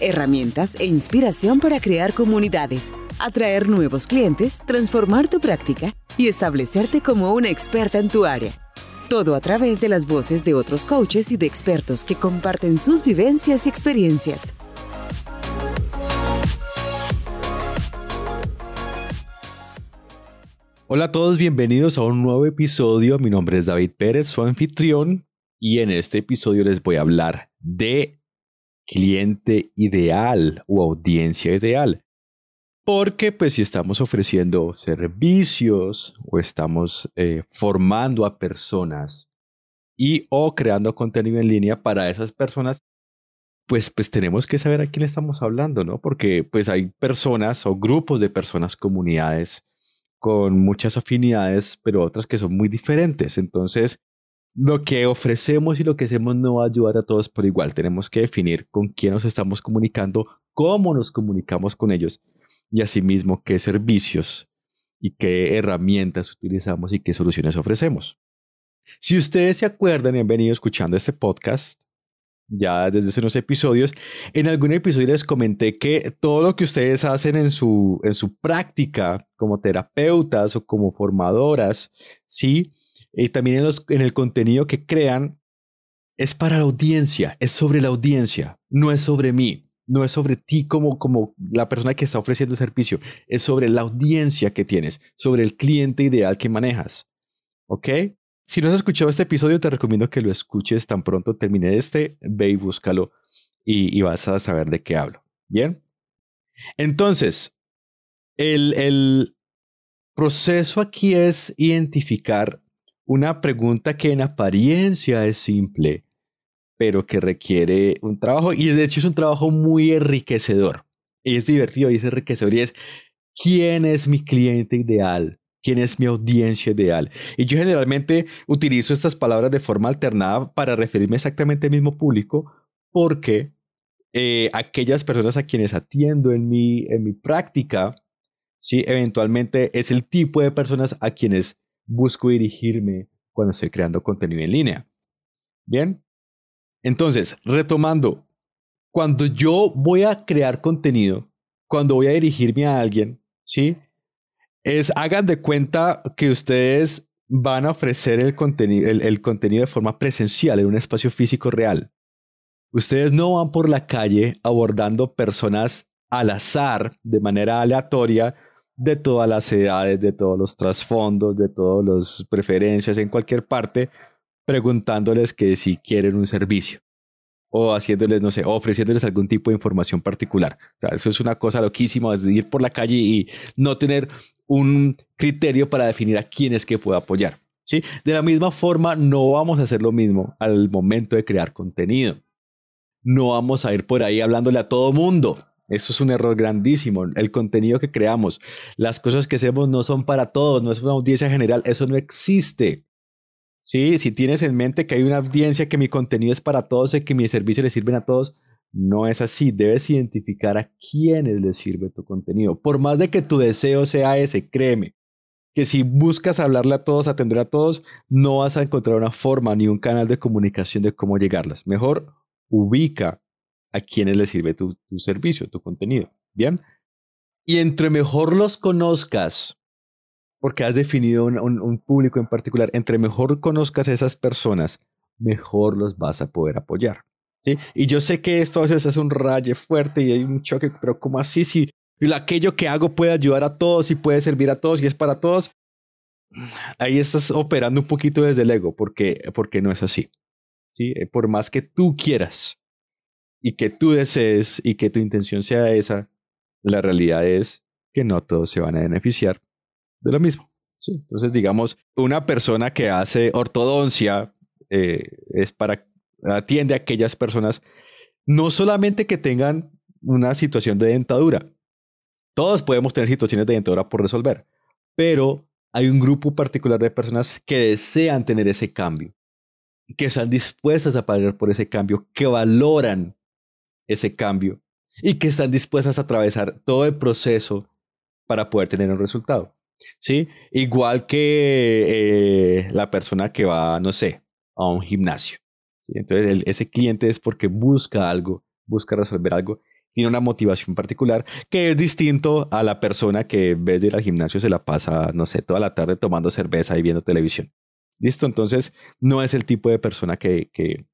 herramientas e inspiración para crear comunidades, atraer nuevos clientes, transformar tu práctica y establecerte como una experta en tu área. Todo a través de las voces de otros coaches y de expertos que comparten sus vivencias y experiencias. Hola a todos, bienvenidos a un nuevo episodio. Mi nombre es David Pérez, su anfitrión, y en este episodio les voy a hablar de cliente ideal o audiencia ideal. Porque pues si estamos ofreciendo servicios o estamos eh, formando a personas y o creando contenido en línea para esas personas, pues, pues tenemos que saber a quién estamos hablando, ¿no? Porque pues hay personas o grupos de personas, comunidades con muchas afinidades, pero otras que son muy diferentes. Entonces, lo que ofrecemos y lo que hacemos no va a ayudar a todos por igual. Tenemos que definir con quién nos estamos comunicando, cómo nos comunicamos con ellos y asimismo qué servicios y qué herramientas utilizamos y qué soluciones ofrecemos. Si ustedes se acuerdan y han venido escuchando este podcast, ya desde hace unos episodios, en algún episodio les comenté que todo lo que ustedes hacen en su, en su práctica como terapeutas o como formadoras, sí, y también en, los, en el contenido que crean, es para la audiencia, es sobre la audiencia, no es sobre mí no es sobre ti como, como la persona que está ofreciendo el servicio, es sobre la audiencia que tienes, sobre el cliente ideal que manejas. ¿Ok? Si no has escuchado este episodio, te recomiendo que lo escuches tan pronto termine este, ve y búscalo y, vas a saber de qué hablo. ¿Bien? Entonces, el, el proceso aquí es identificar una pregunta que en apariencia es simple, pero que requiere un trabajo y de hecho es un trabajo muy enriquecedor. Y es divertido y es enriquecedor y es quién es mi cliente ideal, quién es mi audiencia ideal. Y yo generalmente utilizo estas palabras de forma alternada para referirme exactamente al mismo público porque eh, aquellas personas a quienes atiendo en mi, en mi práctica, ¿sí? eventualmente es el tipo de personas a quienes busco dirigirme cuando estoy creando contenido en línea. Bien, entonces, retomando, cuando yo voy a crear contenido, cuando voy a dirigirme a alguien, ¿sí? Es, hagan de cuenta que ustedes van a ofrecer el contenido, el, contenido de forma presencial en un espacio físico real. Ustedes no van por la calle abordando personas al azar, de manera aleatoria, de todas las edades, de todos los trasfondos, de todas las preferencias en cualquier parte, preguntándoles que si quieren un servicio o haciéndoles, no sé, ofreciéndoles algún tipo de información particular. eso es una cosa loquísima, es ir por la calle y no tener un criterio para definir a quién es que puedo apoyar. ¿sí? De la misma forma, no vamos a hacer lo mismo al momento de crear contenido. No vamos a ir por ahí hablándole a todo mundo. Eso es un error grandísimo. El contenido que creamos, las cosas que hacemos no son para todos, no es una audiencia general, eso no existe. Sí, si tienes en mente que hay una audiencia, que mi contenido es para todos y que mis servicios le sirven a todos, no es así. Debes identificar a quiénes les sirve tu contenido. Por más de que tu deseo sea ese, créeme, que si buscas hablarle a todos, atender a todos, no vas a encontrar una forma ni un canal de comunicación de cómo llegarlas. Mejor ubica a quienes les sirve tu, servicio, tu contenido. Bien. Y entre mejor los conozcas, porque has definido un, público en particular. Entre mejor conozcas a esas personas, mejor los vas a poder apoyar. ¿sí? Y yo sé que esto a veces es un raye fuerte y hay un choque, pero ¿cómo así? Si aquello que hago puede ayudar a todos y puede servir a todos y es para todos, ahí estás operando un poquito desde el ego, porque, porque no es así. ¿sí? Eh, por más que tú quieras y que tú desees y que tu intención sea esa, la realidad es que no todos se van a beneficiar de lo mismo. Sí, entonces, digamos, una persona que hace ortodoncia eh, es para, atiende a aquellas personas no solamente que tengan una situación de dentadura, todos podemos tener situaciones de dentadura por resolver, pero hay un grupo particular de personas que desean tener ese cambio, que están dispuestas a pagar por ese cambio, que valoran ese cambio y que están dispuestas a atravesar todo el proceso para poder tener un resultado. ¿Sí? Igual que eh, la persona que va, no sé, a un gimnasio. Entonces, ese cliente es porque busca algo, busca resolver algo, tiene una motivación particular que es distinto a la persona que en vez de ir al gimnasio se la pasa, no sé, toda la tarde tomando cerveza y viendo televisión. ¿Listo? Entonces, no es el tipo de persona que, que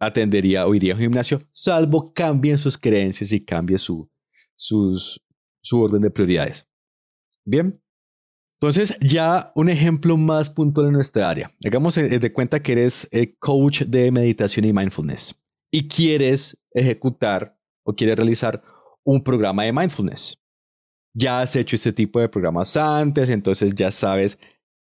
atendería o iría a un gimnasio, salvo cambien sus creencias y cambie su, sus, su orden de prioridades. Bien. Entonces, ya un ejemplo más puntual en nuestra área. Hagamos de cuenta que eres eh, coach de meditación y mindfulness y quieres ejecutar o quieres realizar un programa de mindfulness. Ya has hecho este tipo de programas antes, entonces ya sabes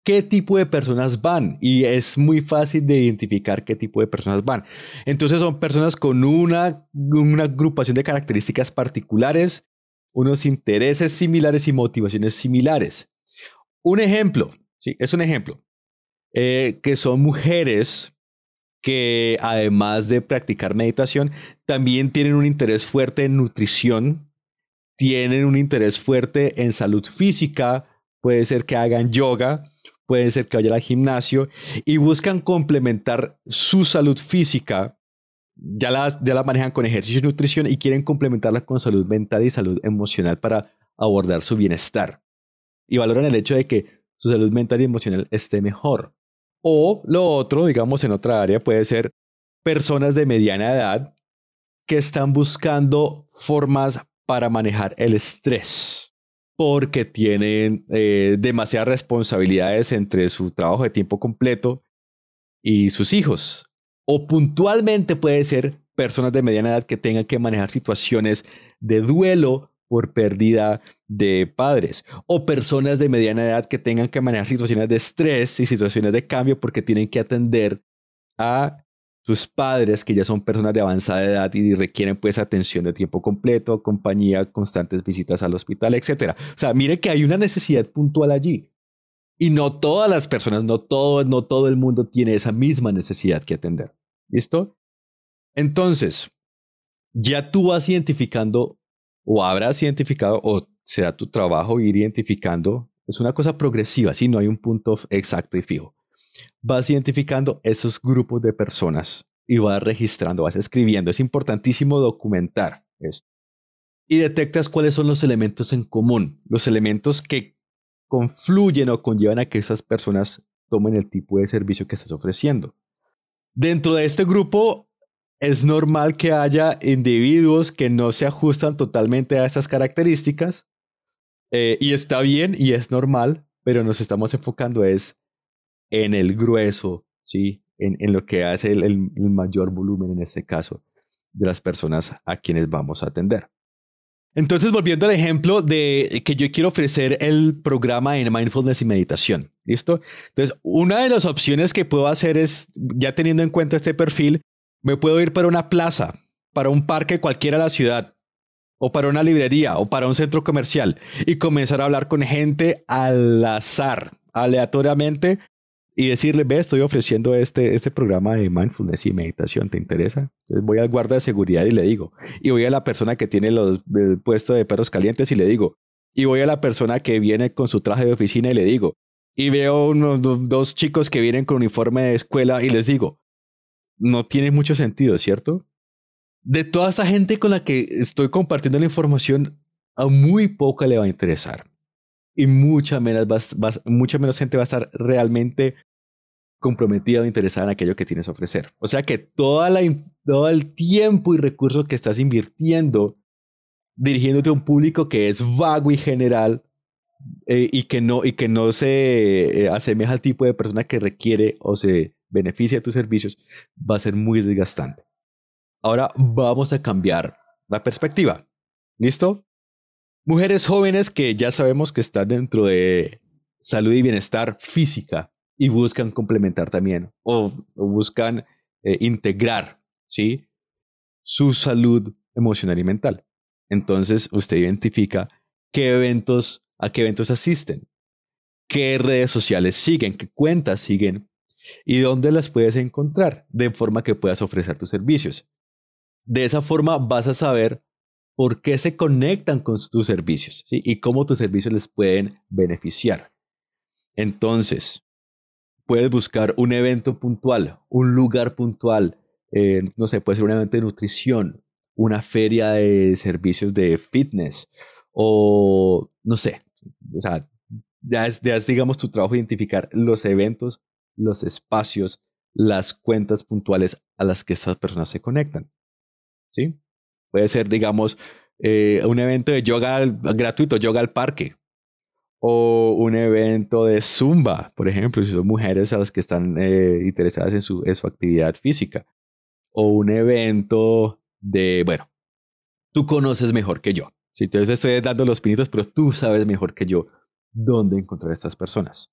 qué tipo de personas van y es muy fácil de identificar qué tipo de personas van. Entonces son personas con una, una agrupación de características particulares, unos intereses similares y motivaciones similares. Un ejemplo, sí, es un ejemplo, eh, que son mujeres que además de practicar meditación, también tienen un interés fuerte en nutrición, tienen un interés fuerte en salud física, puede ser que hagan yoga, puede ser que vayan al gimnasio y buscan complementar su salud física. Ya la, ya la manejan con ejercicio y nutrición y quieren complementarla con salud mental y salud emocional para abordar su bienestar. Y valoran el hecho de que su salud mental y emocional esté mejor. O lo otro, digamos, en otra área, puede ser personas de mediana edad que están buscando formas para manejar el estrés porque tienen eh, demasiadas responsabilidades entre su trabajo de tiempo completo y sus hijos. O puntualmente puede ser personas de mediana edad que tengan que manejar situaciones de duelo por pérdida de padres o personas de mediana edad que tengan que manejar situaciones de estrés y situaciones de cambio porque tienen que atender a sus padres que ya son personas de avanzada edad y requieren pues atención de tiempo completo, compañía, constantes visitas al hospital, etc. O sea, mire que hay una necesidad puntual allí. Y no todas las personas, no todo, no todo el mundo tiene esa misma necesidad que atender. ¿Listo? Entonces, ya tú vas identificando o habrás identificado o será tu trabajo ir identificando. Es una cosa progresiva, si no hay un punto exacto y fijo. Vas identificando esos grupos de personas y vas registrando, vas escribiendo. Es importantísimo documentar esto. Y detectas cuáles son los elementos en común, los elementos que confluyen o conllevan a que esas personas tomen el tipo de servicio que estás ofreciendo. Dentro de este grupo es normal que haya individuos que no se ajustan totalmente a estas características eh, y está bien y es normal, pero nos estamos enfocando es en el grueso, ¿sí? En, en lo que hace el, el, mayor volumen en este caso de las personas a quienes vamos a atender. Entonces, volviendo al ejemplo de que yo quiero ofrecer el programa en mindfulness y meditación, ¿listo? Entonces, una de las opciones que puedo hacer es, ya teniendo en cuenta este perfil, me puedo ir para una plaza, para un parque cualquiera de la ciudad, o para una librería, o para un centro comercial, y comenzar a hablar con gente al azar, aleatoriamente, y decirle, ve, estoy ofreciendo este, este programa de mindfulness y meditación, ¿te interesa? Entonces voy al guarda de seguridad y le digo, y voy a la persona que tiene los, el puesto de perros calientes y le digo, y voy a la persona que viene con su traje de oficina y le digo, y veo unos dos chicos que vienen con uniforme de escuela y les digo, no tiene mucho sentido, ¿cierto? De toda esa gente con la que estoy compartiendo la información, a muy poca le va a interesar. Y mucha menos, mucha menos gente va a estar realmente comprometida o interesada en aquello que tienes a ofrecer. O sea que toda la, todo el tiempo y recursos que estás invirtiendo dirigiéndote a un público que es vago y general eh, y, que no, y que no se eh, asemeja al tipo de persona que requiere o se beneficia de tus servicios, va a ser muy desgastante. Ahora vamos a cambiar la perspectiva. ¿Listo? Mujeres jóvenes que ya sabemos que están dentro de salud y bienestar física y buscan complementar también o, buscan eh, integrar, ¿sí? Su salud emocional y mental. Entonces usted identifica qué eventos, a qué eventos asisten, qué redes sociales siguen, qué cuentas siguen y dónde las puedes encontrar de forma que puedas ofrecer tus servicios. De esa forma vas a saber por qué se conectan con tus servicios y cómo tus servicios les pueden beneficiar. Entonces, puedes buscar un evento puntual, un lugar puntual, eh, no sé, puede ser un evento de nutrición, una feria de servicios de fitness o no sé, o sea, ya es, ya es digamos tu trabajo identificar los eventos, los espacios, las cuentas puntuales a las que estas personas se conectan. ¿Sí? Puede ser, digamos, eh, un evento de yoga gratuito, yoga al parque, o un evento de zumba, por ejemplo, si son mujeres a las que están eh, interesadas en su, en su actividad física, o un evento de, bueno, tú conoces mejor que yo. Si te estoy dando los pinitos, pero tú sabes mejor que yo dónde encontrar a estas personas.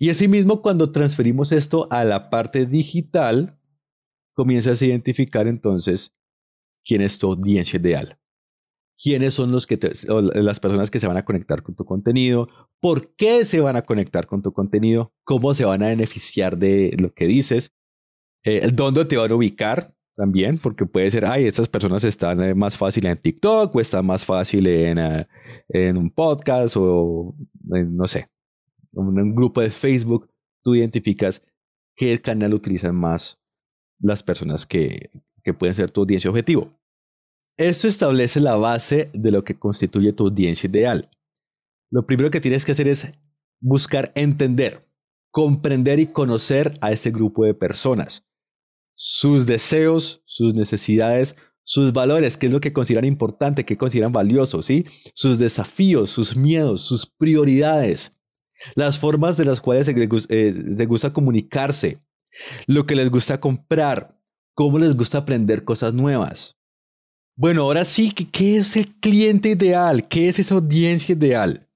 Y asimismo, cuando transferimos esto a la parte digital, comienzas a identificar entonces quién es tu audiencia ideal. Quiénes son los que las personas que se van a conectar con tu contenido, por qué se van a conectar con tu contenido, cómo se van a beneficiar de lo que dices, eh, dónde te van a ubicar, también, porque puede ser, ay, estas personas están eh, más fácil en TikTok o están más fácil en, eh, en un podcast o no sé, en un grupo de Facebook, tú identificas qué canal utilizan más las personas que, que pueden ser tu audiencia objetivo. Esto establece la base de lo que constituye tu audiencia ideal. Lo primero que tienes que hacer es buscar entender, comprender y conocer a ese grupo de personas sus deseos, sus necesidades, sus valores, qué es lo que consideran importante, qué consideran valioso, ¿sí? Sus desafíos, sus miedos, sus prioridades, las formas de las cuales eh, les gusta comunicarse, lo que les gusta comprar, cómo les gusta aprender cosas nuevas. Bueno, ahora sí, ¿qué es el cliente ideal? ¿Qué es esa audiencia ideal?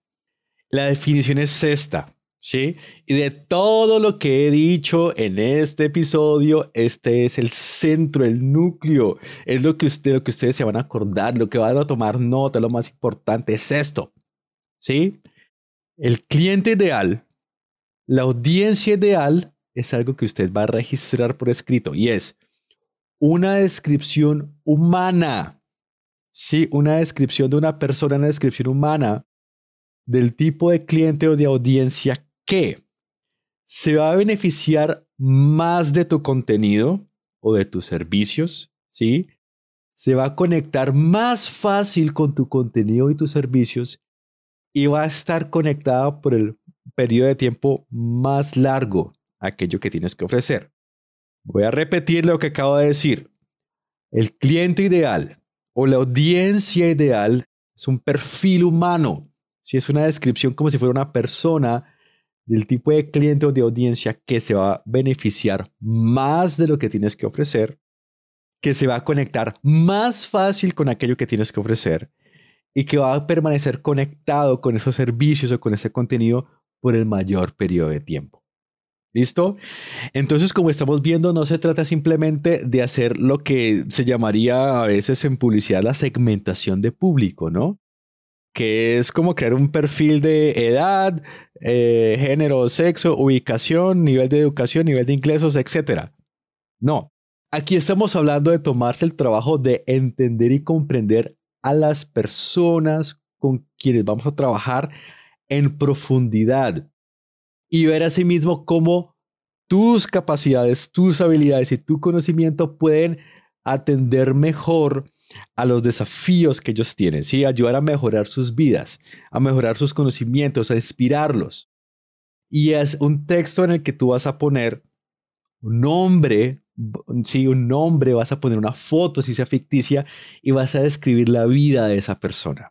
La definición es esta. ¿sí? Y de todo lo que he dicho en este episodio, este es el centro, el núcleo, es lo que, usted, lo que ustedes se van a acordar, lo que van a tomar nota, lo más importante es esto, ¿sí? El cliente ideal, la audiencia ideal es algo que usted va a registrar por escrito y es una descripción humana, ¿sí? Una descripción de una persona, una descripción humana del tipo de cliente o de audiencia que se va a beneficiar más de tu contenido o de tus servicios, ¿sí? Se va a conectar más fácil con tu contenido y tus servicios y va a estar conectada por el periodo de tiempo más largo aquello que tienes que ofrecer. Voy a repetir lo que acabo de decir. El cliente ideal o la audiencia ideal es un perfil humano. Si es una descripción como si fuera una persona del tipo de cliente o de audiencia que se va a beneficiar más de lo que tienes que ofrecer, que se va a conectar más fácil con aquello que tienes que ofrecer y que va a permanecer conectado con esos servicios o con ese contenido por el mayor periodo de tiempo. ¿Listo? Entonces, como estamos viendo, no se trata simplemente de hacer lo que se llamaría a veces en publicidad la segmentación de público, ¿no? que es como crear un perfil de edad, eh, género, sexo, ubicación, nivel de educación, nivel de ingresos, etc. No, aquí estamos hablando de tomarse el trabajo de entender y comprender a las personas con quienes vamos a trabajar en profundidad y ver asimismo cómo tus capacidades, tus habilidades y tu conocimiento pueden atender mejor a los desafíos que ellos tienen, ¿sí? ayudar a mejorar sus vidas, a mejorar sus conocimientos, a inspirarlos. Y es un texto en el que tú vas a poner un nombre, sí, un nombre, vas a poner una foto, si sea ficticia, y vas a describir la vida de esa persona.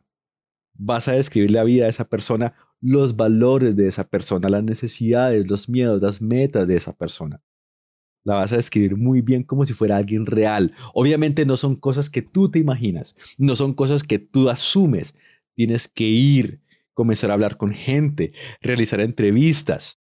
Vas a describir la vida de esa persona, los valores de esa persona, las necesidades, los miedos, las metas de esa persona la vas a describir muy bien como si fuera alguien real. Obviamente no son cosas que tú te imaginas, no son cosas que tú asumes. Tienes que ir, comenzar a hablar con gente, realizar entrevistas,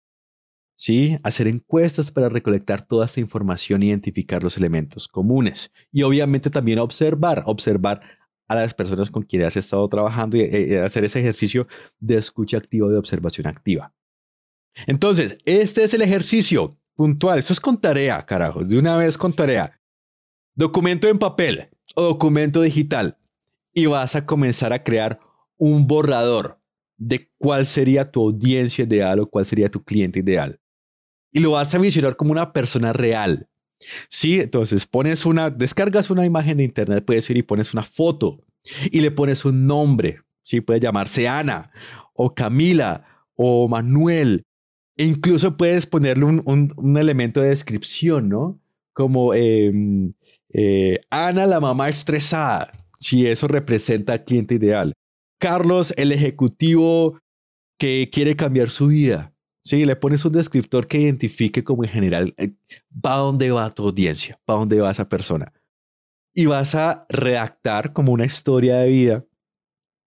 ¿sí? hacer encuestas para recolectar toda esta información e identificar los elementos comunes. Y obviamente también observar, observar a las personas con quienes has estado trabajando y eh, hacer ese ejercicio de escucha activa, de observación activa. Entonces, este es el ejercicio puntual. Esto es con tarea, carajo. De una vez con tarea. Documento en papel o documento digital. Y vas a comenzar a crear un borrador de cuál sería tu audiencia ideal o cuál sería tu cliente ideal. Y lo vas a visionar como una persona real. Sí, entonces pones una, descargas una imagen de internet, puedes ir y pones una foto y le pones un nombre. Sí, puede llamarse Ana o Camila o Manuel. E incluso puedes ponerle un, elemento de descripción, ¿no? Como em, eh, Ana, la mamá estresada, si eso representa al cliente ideal. Carlos, el ejecutivo que quiere cambiar su vida. Sí, le pones un descriptor que identifique como en general eh, dónde va tu audiencia, va dónde va esa persona. Y vas a redactar como una historia de vida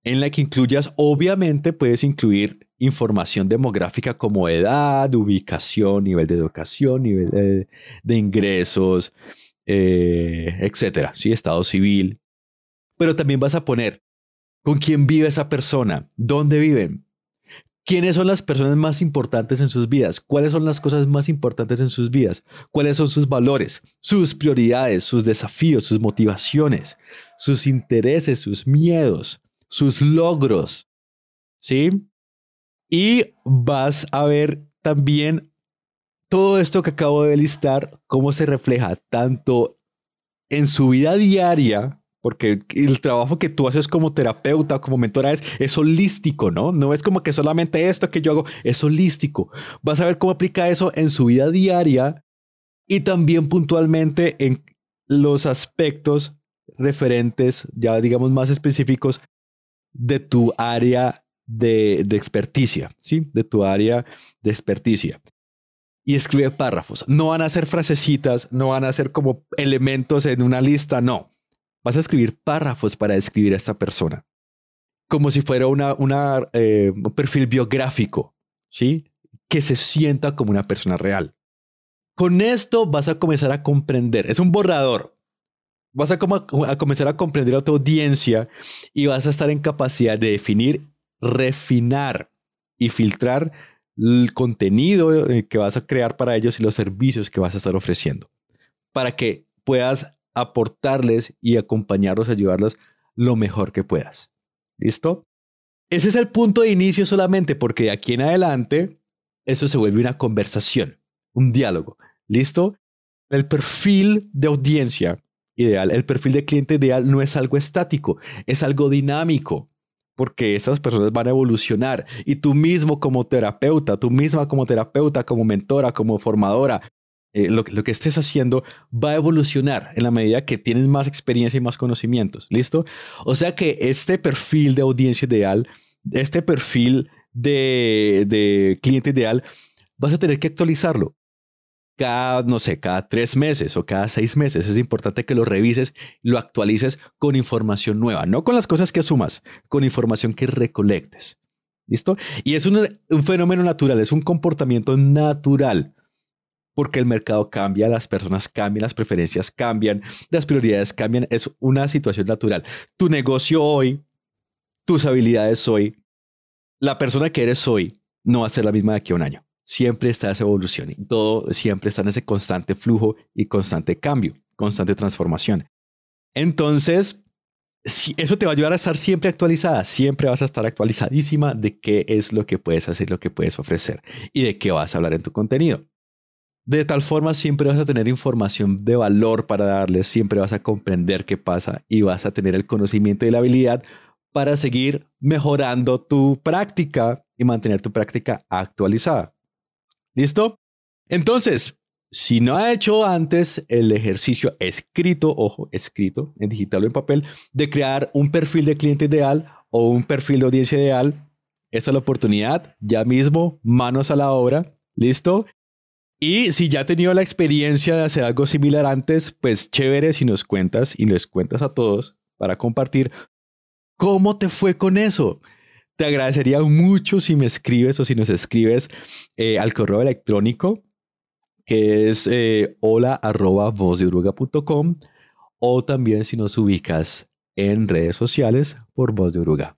en la que incluyas, obviamente puedes incluir información demográfica como edad, ubicación, nivel de educación, nivel de, ingresos, eh, etcétera, ¿sí? estado civil. Pero también vas a poner con quién vive esa persona, dónde viven, quiénes son las personas más importantes en sus vidas, cuáles son las cosas más importantes en sus vidas, cuáles son sus valores, sus prioridades, sus desafíos, sus motivaciones, sus intereses, sus miedos, sus logros. ¿Sí? Y vas a ver también todo esto que acabo de listar, cómo se refleja tanto en su vida diaria, porque el trabajo que tú haces como terapeuta, como mentora, es, es holístico, ¿no? No es como que solamente esto que yo hago, es holístico. Vas a ver cómo aplica eso en su vida diaria y también puntualmente en los aspectos referentes, ya digamos más específicos, de tu área de, de experticia, ¿sí? De tu área de experticia. Y escribe párrafos. No van a ser frasecitas, no van a ser como elementos en una lista, no vas a escribir párrafos para describir a esta persona, como si fuera una, eh, un perfil biográfico, ¿sí? Que se sienta como una persona real. Con esto vas a comenzar a comprender, es un borrador, vas a, a comenzar a comprender a tu audiencia y vas a estar en capacidad de definir, refinar y filtrar el contenido eh, que vas a crear para ellos y los servicios que vas a estar ofreciendo para que puedas aportarles y acompañarlos, ayudarlos lo mejor que puedas. ¿Listo? Ese es el punto de inicio solamente porque de aquí en adelante eso se vuelve una conversación, un diálogo. ¿Listo? El perfil de audiencia ideal, el perfil de cliente ideal no es algo estático, es algo dinámico, porque esas personas van a evolucionar y tú mismo como terapeuta, tú misma como terapeuta, como mentora, como formadora, eh, lo, que estés haciendo va a evolucionar en la medida que tienes más experiencia y más conocimientos. ¿Listo? O sea que este perfil de audiencia ideal, este perfil de, de cliente ideal, vas a tener que actualizarlo cada, no sé, cada tres meses o cada seis meses. Es importante que lo revises, lo actualices con información nueva, no con las cosas que asumas, con información que recolectes. ¿Listo? Y es un, un fenómeno natural, es un comportamiento natural porque el mercado cambia, las personas cambian, las preferencias cambian, las prioridades cambian. Es una situación natural. Tu negocio hoy, tus habilidades hoy, la persona que eres hoy no va a ser la misma de aquí a un año. Siempre está esa evolución y todo siempre está en ese constante flujo y constante cambio, constante transformación. Entonces, eso te va a ayudar a estar siempre actualizada, siempre vas a estar actualizadísima de qué es lo que puedes hacer, lo que puedes ofrecer y de qué vas a hablar en tu contenido. De tal forma siempre vas a tener información de valor para darles, siempre vas a comprender qué pasa y vas a tener el conocimiento y la habilidad para seguir mejorando tu práctica y mantener tu práctica actualizada. ¿Listo? Entonces, si no ha hecho antes el ejercicio escrito, ojo, escrito en digital o en papel, de crear un perfil de cliente ideal o un perfil de audiencia ideal, esta es la oportunidad, ya mismo, manos a la obra, ¿listo? Y si ya has tenido la experiencia de hacer algo similar antes, pues chévere si nos cuentas y les cuentas a todos para compartir cómo te fue con eso. Te agradecería mucho si me escribes o si nos escribes eh, al correo electrónico que es eh, hola arroba o también si nos ubicas en redes sociales por Voz de Uruga.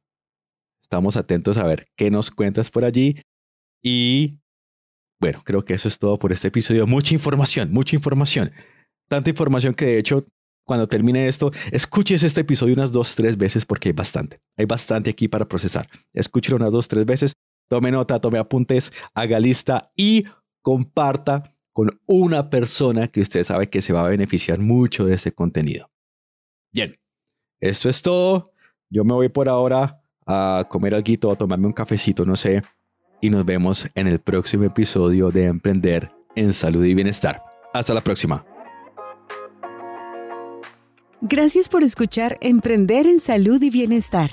Estamos atentos a ver qué nos cuentas por allí y Bueno, creo que eso es todo por este episodio. Mucha información, mucha información. Tanta información que de hecho, cuando termine esto, escuches este episodio unas dos, tres veces porque hay bastante. Hay bastante aquí para procesar. Escúchelo unas dos, tres veces. Tome nota, tome apuntes, haga lista y comparta con una persona que usted sabe que se va a beneficiar mucho de este contenido. Bien, eso es todo. Yo me voy por ahora a comer algo, a tomarme un cafecito, no sé. Y nos vemos en el próximo episodio de Emprender en Salud y Bienestar. Hasta la próxima. Gracias por escuchar Emprender en Salud y Bienestar.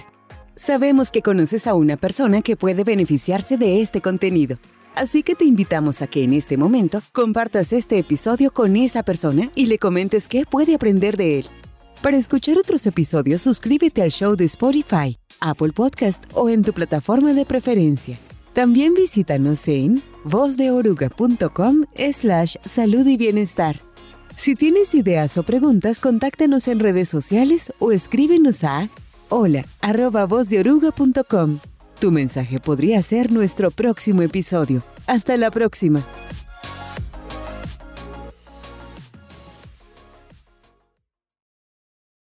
Sabemos que conoces a una persona que puede beneficiarse de este contenido. Así que te invitamos a que en este momento compartas este episodio con esa persona y le comentes qué puede aprender de él. Para escuchar otros episodios, suscríbete al show de Spotify, Apple Podcast o en tu plataforma de preferencia. También visítanos en vozdeoruga.com slash salud y bienestar. Si tienes ideas o preguntas, contáctanos en redes sociales o escríbenos a hola arroba Tu mensaje podría ser nuestro próximo episodio. Hasta la próxima.